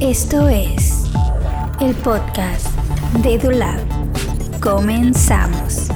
Esto es el podcast de EduLab. Comenzamos.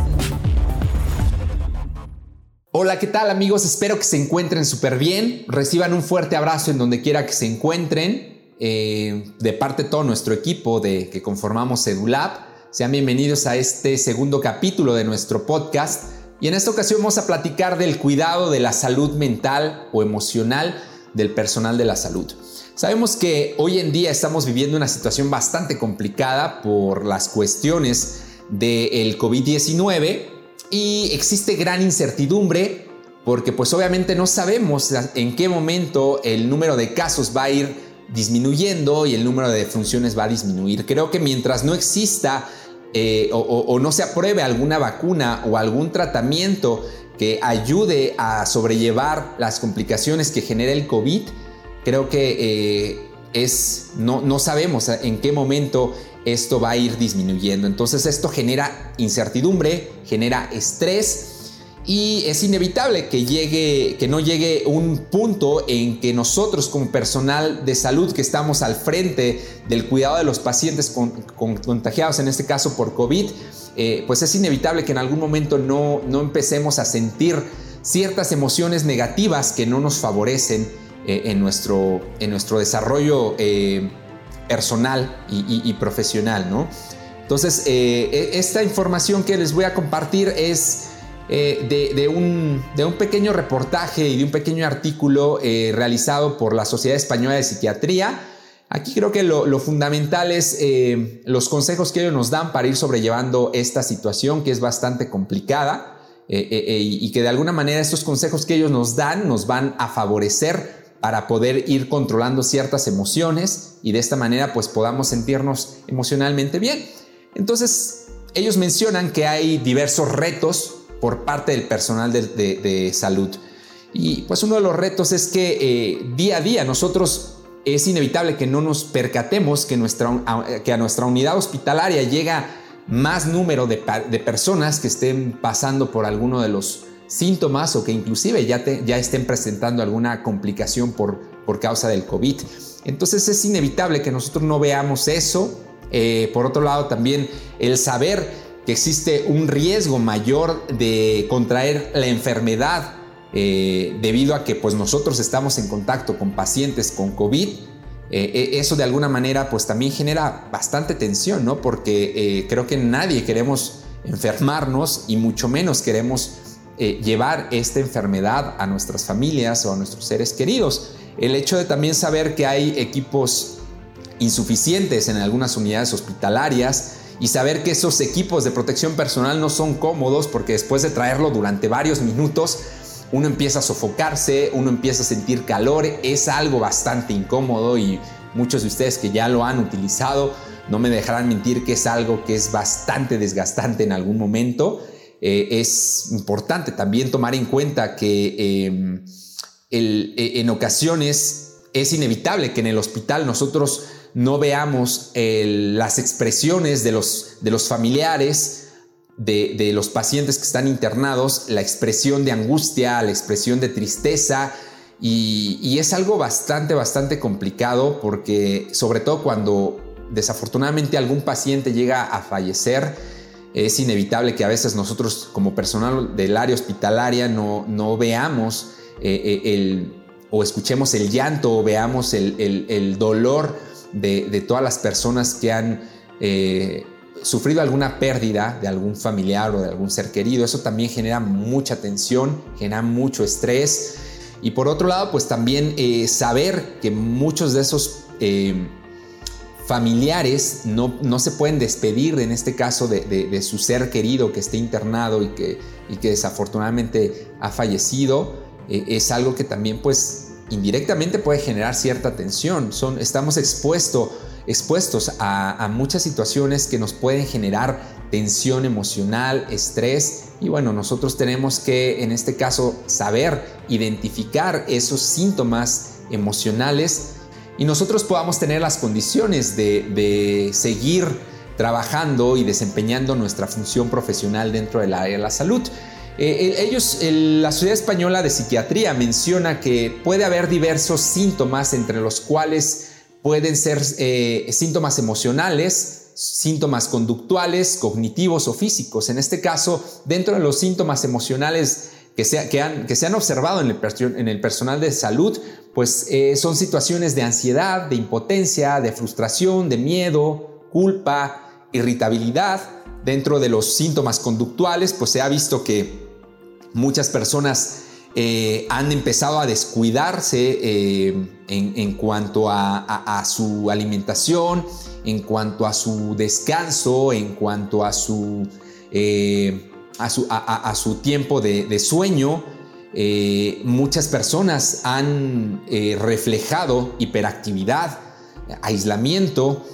Hola, ¿qué tal amigos? Espero que se encuentren súper bien. Reciban un fuerte abrazo en donde quiera que se encuentren. Eh, de parte de todo nuestro equipo de que conformamos EduLab. Sean bienvenidos a este segundo capítulo de nuestro podcast. Y en esta ocasión vamos a platicar del cuidado de la salud mental o emocional del personal de la salud. Sabemos que hoy en día estamos viviendo una situación bastante complicada por las cuestiones del COVID-19 y existe gran incertidumbre porque pues obviamente no sabemos en qué momento el número de casos va a ir disminuyendo y el número de defunciones va a disminuir. Creo que mientras no exista eh, o, o no se apruebe alguna vacuna o algún tratamiento que ayude a sobrellevar las complicaciones que genera el COVID, creo que eh, es, no, no sabemos en qué momento esto va a ir disminuyendo. Entonces esto genera incertidumbre, genera estrés y es inevitable que llegue, que no llegue un punto en que nosotros como personal de salud que estamos al frente del cuidado de los pacientes con, contagiados, en este caso por COVID, eh, pues es inevitable que en algún momento no, no empecemos a sentir ciertas emociones negativas que no nos favorecen eh, en, nuestro, en nuestro desarrollo eh, personal y, profesional, ¿no? Entonces, e, esta información que les voy a compartir es de, un, de, un, pequeño reportaje y de un pequeño artículo realizado por la Sociedad Española de Psiquiatría. Aquí creo que lo, fundamental es los consejos que ellos nos dan para ir sobrellevando esta situación que es bastante complicada y que de alguna manera estos consejos que ellos nos dan nos van a favorecer para poder ir controlando ciertas emociones y de esta manera pues podamos sentirnos emocionalmente bien. Entonces, ellos mencionan que hay diversos retos por parte del personal de, salud. Y pues uno de los retos es que eh, día a día nosotros es inevitable que no nos percatemos que, a nuestra unidad hospitalaria llega más número de, personas que estén pasando por alguno de los síntomas o que inclusive ya, estén presentando alguna complicación por, por causa del COVID. Entonces es inevitable que nosotros no veamos eso. Eh, por otro lado, también el saber que existe un riesgo mayor de contraer la enfermedad eh, debido a que pues nosotros estamos en contacto con pacientes con COVID, eh, eso de alguna manera pues también genera bastante tensión, ¿no? Porque creo que nadie queremos enfermarnos y mucho menos queremos eh, llevar esta enfermedad a nuestras familias o a nuestros seres queridos. El hecho de también saber que hay equipos insuficientes en algunas unidades hospitalarias y saber que esos equipos de protección personal no son cómodos porque después de traerlo durante varios minutos uno empieza a sofocarse, uno empieza a sentir calor, es algo bastante incómodo y muchos de ustedes que ya lo han utilizado no me dejarán mentir que es algo que es bastante desgastante en algún momento. Eh, es importante también tomar en cuenta que em, e, en ocasiones es inevitable que en el hospital nosotros no veamos las expresiones de los, de los familiares, de, los pacientes que están internados, la expresión de angustia, la expresión de tristeza, y, es algo bastante, bastante complicado porque sobre todo cuando desafortunadamente algún paciente llega a fallecer, es inevitable que a veces nosotros como personal del área hospitalaria no, no veamos eh, eh, el, o escuchemos el llanto o veamos el, dolor de, todas las personas que han eh, sufrido alguna pérdida de algún familiar o de algún ser querido. Eso también genera mucha tensión, genera mucho estrés. Y por otro lado, pues también saber que muchos de esos familiares no, no, se pueden despedir en este caso de, su ser querido que esté internado y que, y que desafortunadamente ha fallecido, eh, es algo que también pues indirectamente puede generar cierta tensión. Estamos expuesto, expuestos a, a muchas situaciones que nos pueden generar tensión emocional, estrés y bueno, nosotros tenemos que en este caso saber identificar esos síntomas emocionales y nosotros podamos tener las condiciones de, seguir trabajando y desempeñando nuestra función profesional dentro del área de la salud. Eh, ellos, la Sociedad Española de Psiquiatría menciona que puede haber diversos síntomas entre los cuales pueden ser eh, síntomas emocionales, síntomas conductuales, cognitivos o físicos. En este caso, dentro de los síntomas emocionales que se, que han, que se han observado en el, en el, personal de salud, pues eh, son situaciones de ansiedad, de impotencia, de frustración, de miedo, culpa, irritabilidad. Dentro de los síntomas conductuales, pues se ha visto que muchas personas eh, han empezado a descuidarse eh, en, cuanto a, su alimentación, en cuanto a su descanso, en cuanto a su, eh, a su, tiempo de, sueño. muchas personas han reflejado hiperactividad, aislamiento.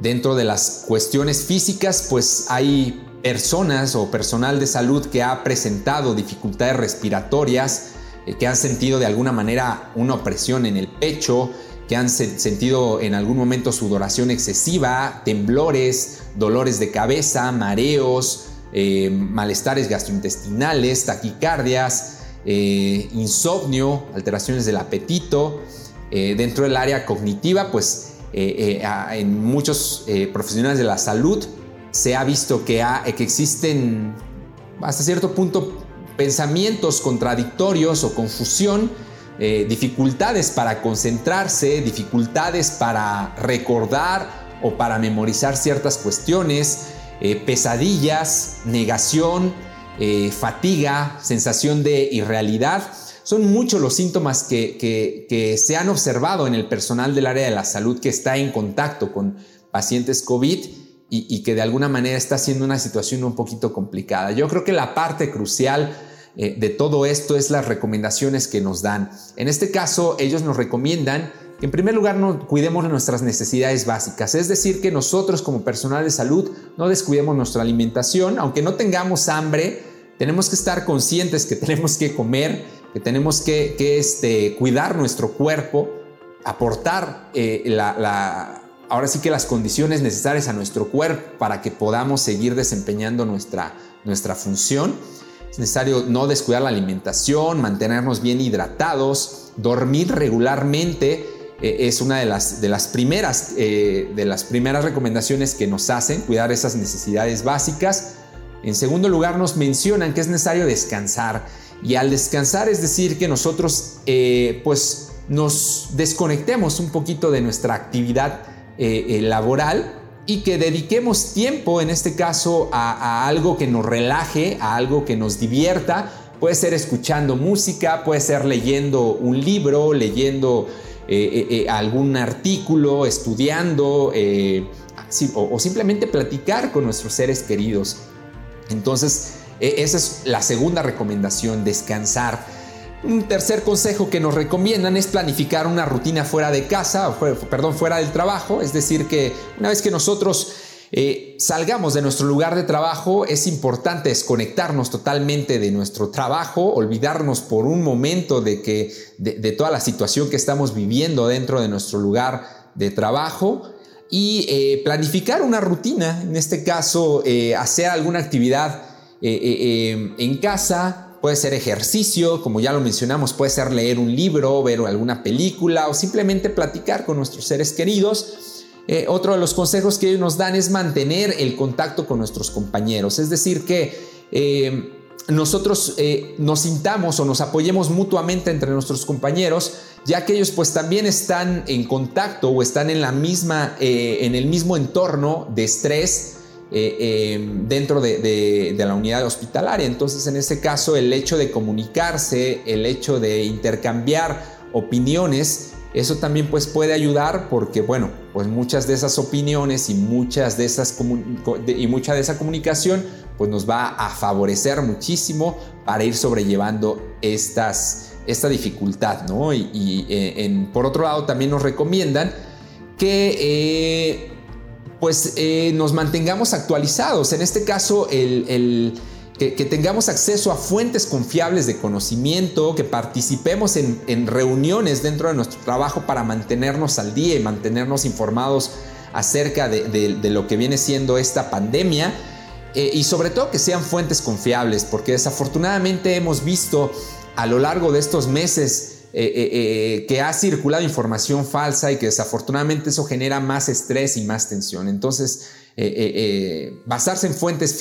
Dentro de las cuestiones físicas, pues hay personas o personal de salud que ha presentado dificultades respiratorias, eh, que han sentido de alguna manera una opresión en el pecho, que han sentido en algún momento sudoración excesiva, temblores, dolores de cabeza, mareos, eh, malestares gastrointestinales, taquicardias, eh, insomnio, alteraciones del apetito. dentro del área cognitiva, pues en muchos profesionales de la salud se ha visto que, que existen hasta cierto punto pensamientos contradictorios o confusión, eh, dificultades para concentrarse, dificultades para recordar o para memorizar ciertas cuestiones, eh, pesadillas, negación, eh, fatiga, sensación de irrealidad. Son muchos los síntomas que, que se han observado en el personal del área de la salud que está en contacto con pacientes COVID y, que de alguna manera está siendo una situación un poquito complicada. Yo creo que la parte crucial eh, de todo esto es las recomendaciones que nos dan. En este caso, ellos nos recomiendan que en primer lugar no cuidemos de nuestras necesidades básicas, es decir, que nosotros como personal de salud no descuidemos nuestra alimentación, aunque no tengamos hambre, tenemos que estar conscientes que tenemos que comer, que tenemos que, este, cuidar nuestro cuerpo, aportar eh, la ahora sí que las condiciones necesarias a nuestro cuerpo para que podamos seguir desempeñando nuestra, nuestra función. Es necesario no descuidar la alimentación, mantenernos bien hidratados, dormir regularmente. Eh, es una de las, de, las primeras, eh, de las primeras recomendaciones que nos hacen, cuidar esas necesidades básicas. En segundo lugar, nos mencionan que es necesario descansar. Y al descansar es decir que nosotros eh, pues nos desconectemos un poquito de nuestra actividad eh, eh, laboral y que dediquemos tiempo, en este caso, a, algo que nos relaje, a algo que nos divierta. Puede ser escuchando música, puede ser leyendo un libro, leyendo eh, algún artículo, estudiando o, simplemente platicar con nuestros seres queridos. Entonces, e, esa es la segunda recomendación, descansar. Un tercer consejo que nos recomiendan es planificar una rutina fuera de casa, perdón, fuera del trabajo, es decir, que una vez que nosotros eh, salgamos de nuestro lugar de trabajo, es importante desconectarnos totalmente de nuestro trabajo, olvidarnos por un momento de, que, de, toda la situación que estamos viviendo dentro de nuestro lugar de trabajo y eh, planificar una rutina, en este caso, eh, hacer alguna actividad en casa, Puede ser ejercicio, como ya lo mencionamos, puede ser leer un libro, ver alguna película o simplemente platicar con nuestros seres queridos. Eh, otro de los consejos que ellos nos dan es mantener el contacto con nuestros compañeros, es decir, que eh, nosotros eh, nos sintamos o nos apoyemos mutuamente entre nuestros compañeros, ya que ellos pues también están en contacto o están en la misma, en el mismo entorno de estrés, eh, em, dentro de, la unidad hospitalaria. Entonces, en ese caso, el hecho de comunicarse, el hecho de intercambiar opiniones, eso también pues puede ayudar porque, bueno, pues muchas de esas opiniones y muchas de esas y mucha de esa comunicación pues nos va a favorecer muchísimo para ir sobrellevando estas, esta dificultad, ¿no? Y, eh, por otro lado también nos recomiendan que eh, pues eh, nos mantengamos actualizados. En este caso, el, que, tengamos acceso a fuentes confiables de conocimiento, que participemos en, reuniones dentro de nuestro trabajo para mantenernos al día y mantenernos informados acerca de, lo que viene siendo esta pandemia. eh, y sobre todo que sean fuentes confiables, porque desafortunadamente hemos visto a lo largo de estos meses eh, que ha circulado información falsa y que desafortunadamente eso genera más estrés y más tensión. Entonces, basarse en fuentes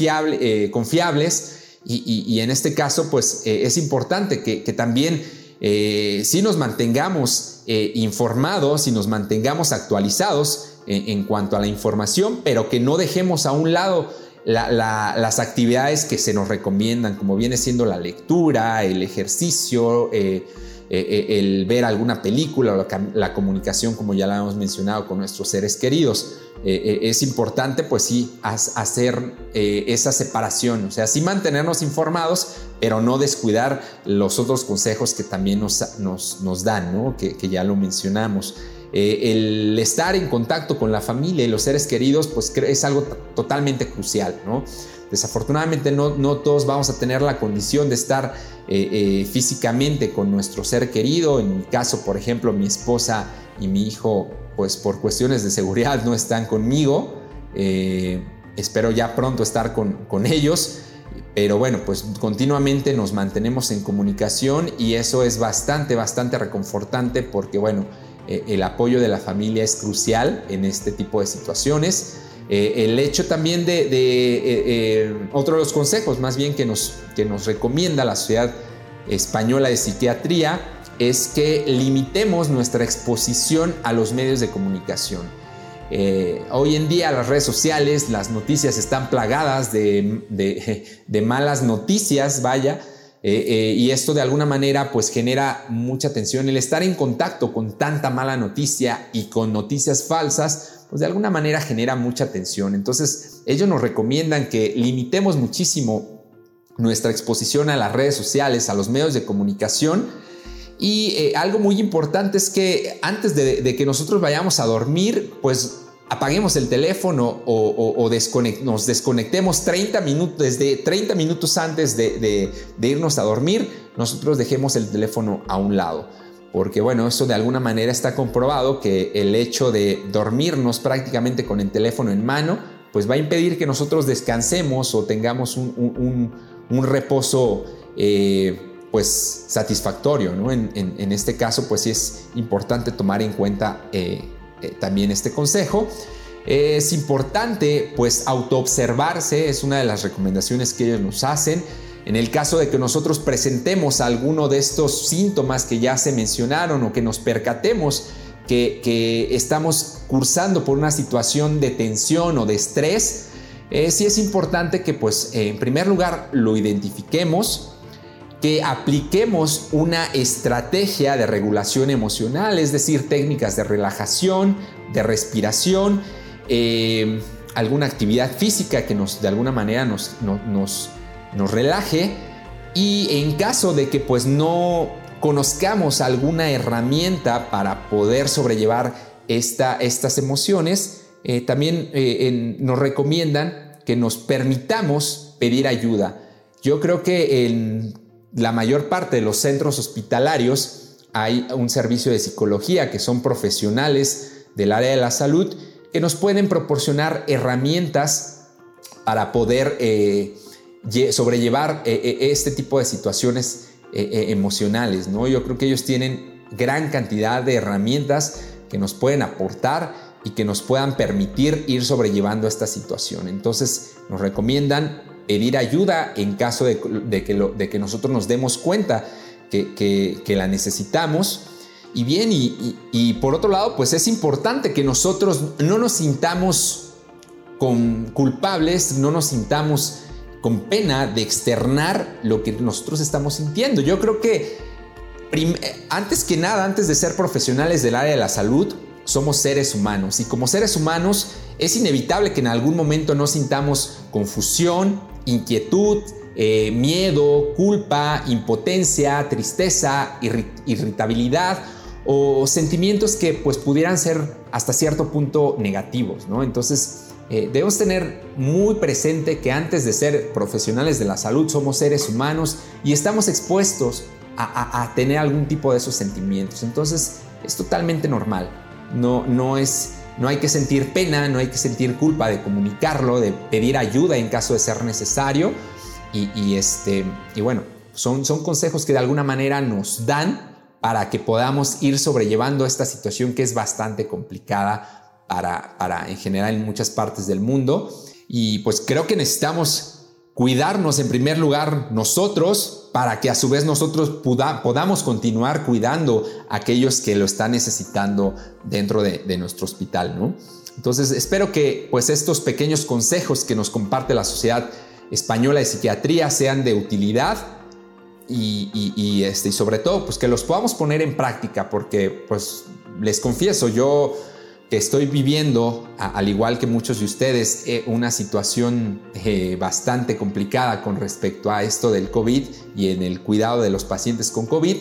confiables y, en este caso, pues es importante que, también si nos mantengamos informados y nos mantengamos actualizados en, cuanto a la información, pero que no dejemos a un lado las actividades que se nos recomiendan, como viene siendo la lectura, el ejercicio, eh, eh, eh, el ver alguna película o la, comunicación, como ya la hemos mencionado, con nuestros seres queridos. es importante, pues sí, hacer esa separación, o sea, sí mantenernos informados, pero no descuidar los otros consejos que también nos, nos, dan, ¿no? que, ya lo mencionamos. Eh, el estar en contacto con la familia y los seres queridos, pues es algo totalmente crucial, ¿no? Desafortunadamente no, no, todos vamos a tener la condición de estar eh, eh, físicamente con nuestro ser querido. En mi caso, por ejemplo, mi esposa y mi hijo, pues por cuestiones de seguridad no están conmigo. espero ya pronto estar con, con ellos. Pero bueno, pues continuamente nos mantenemos en comunicación y eso es bastante, bastante reconfortante porque bueno, eh, el apoyo de la familia es crucial en este tipo de situaciones. Eh, el hecho también de, eh, otro de los consejos más bien que nos, que nos recomienda la Sociedad Española de Psiquiatría es que limitemos nuestra exposición a los medios de comunicación. hoy en día las redes sociales, las noticias están plagadas de, malas noticias, vaya, eh, eh, y esto de alguna manera pues genera mucha tensión. El estar en contacto con tanta mala noticia y con noticias falsas, pues de alguna manera genera mucha tensión. Entonces ellos nos recomiendan que limitemos muchísimo nuestra exposición a las redes sociales, a los medios de comunicación. Y eh, algo muy importante es que antes de, de que nosotros vayamos a dormir, pues apaguemos el teléfono o, nos desconectemos 30 minutos, desde 30 minutos antes de, irnos a dormir, nosotros dejemos el teléfono a un lado. Porque bueno, eso de alguna manera está comprobado que el hecho de dormirnos prácticamente con el teléfono en mano, pues va a impedir que nosotros descansemos o tengamos un, reposo eh, pues satisfactorio. En, este caso, pues sí es importante tomar en cuenta eh, eh, también este consejo. Es importante pues autoobservarse, es una de las recomendaciones que ellos nos hacen. En el caso de que nosotros presentemos alguno de estos síntomas que ya se mencionaron o que nos percatemos que, estamos cursando por una situación de tensión o de estrés, eh, sí es importante que pues en primer lugar lo identifiquemos, que apliquemos una estrategia de regulación emocional, es decir, técnicas de relajación, de respiración, eh, alguna actividad física que nos, de alguna manera nos, nos, nos relaje y en caso de que pues no conozcamos alguna herramienta para poder sobrellevar esta, estas emociones, eh, también eh, nos recomiendan que nos permitamos pedir ayuda. Yo creo que en la mayor parte de los centros hospitalarios hay un servicio de psicología que son profesionales del área de la salud que nos pueden proporcionar herramientas para poder eh, sobrellevar eh, eh, este tipo de situaciones emocionales. ¿no? Yo creo que ellos tienen gran cantidad de herramientas que nos pueden aportar y que nos puedan permitir ir sobrellevando esta situación. Entonces nos recomiendan pedir ayuda en caso de, que, de que, nosotros nos demos cuenta que, la necesitamos. Y bien, y, por otro lado, pues es importante que nosotros no nos sintamos con culpables, no nos sintamos con pena de externar lo que nosotros estamos sintiendo. Yo creo que antes que nada, antes de ser profesionales del área de la salud, somos seres humanos y como seres humanos es inevitable que en algún momento nos sintamos confusión, inquietud, eh, miedo, culpa, impotencia, tristeza, irritabilidad o sentimientos que pues pudieran ser hasta cierto punto negativos, ¿no? Entonces eh, debemos tener muy presente que antes de ser profesionales de la salud somos seres humanos y estamos expuestos a, tener algún tipo de esos sentimientos. Entonces es totalmente normal. No, no es no hay que sentir pena, no hay que sentir culpa de comunicarlo, de pedir ayuda en caso de ser necesario. Y, este, y bueno, son, son consejos que de alguna manera nos dan para que podamos ir sobrellevando esta situación que es bastante complicada para, para en general en muchas partes del mundo. Y pues creo que necesitamos cuidarnos en primer lugar nosotros para que a su vez nosotros podamos continuar cuidando a aquellos que lo están necesitando dentro de, nuestro hospital, ¿no? Entonces espero que pues estos pequeños consejos que nos comparte la Sociedad Española de Psiquiatría sean de utilidad y, este, y sobre todo pues que los podamos poner en práctica porque pues les confieso yo que estoy viviendo, al igual que muchos de ustedes, eh, una situación eh, bastante complicada con respecto a esto del COVID y en el cuidado de los pacientes con COVID,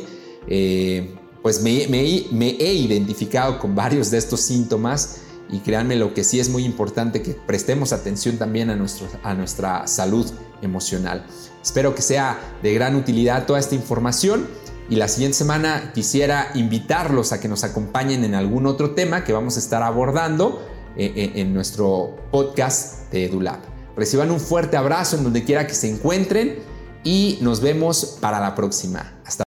eh, pues me, he identificado con varios de estos síntomas y créanme lo que sí es muy importante que prestemos atención también a, nuestro, a nuestra salud emocional. Espero que sea de gran utilidad toda esta información y la siguiente semana quisiera invitarlos a que nos acompañen en algún otro tema que vamos a estar abordando eh, eh, en nuestro podcast de EduLab. Reciban un fuerte abrazo en donde quiera que se encuentren y nos vemos para la próxima. Hasta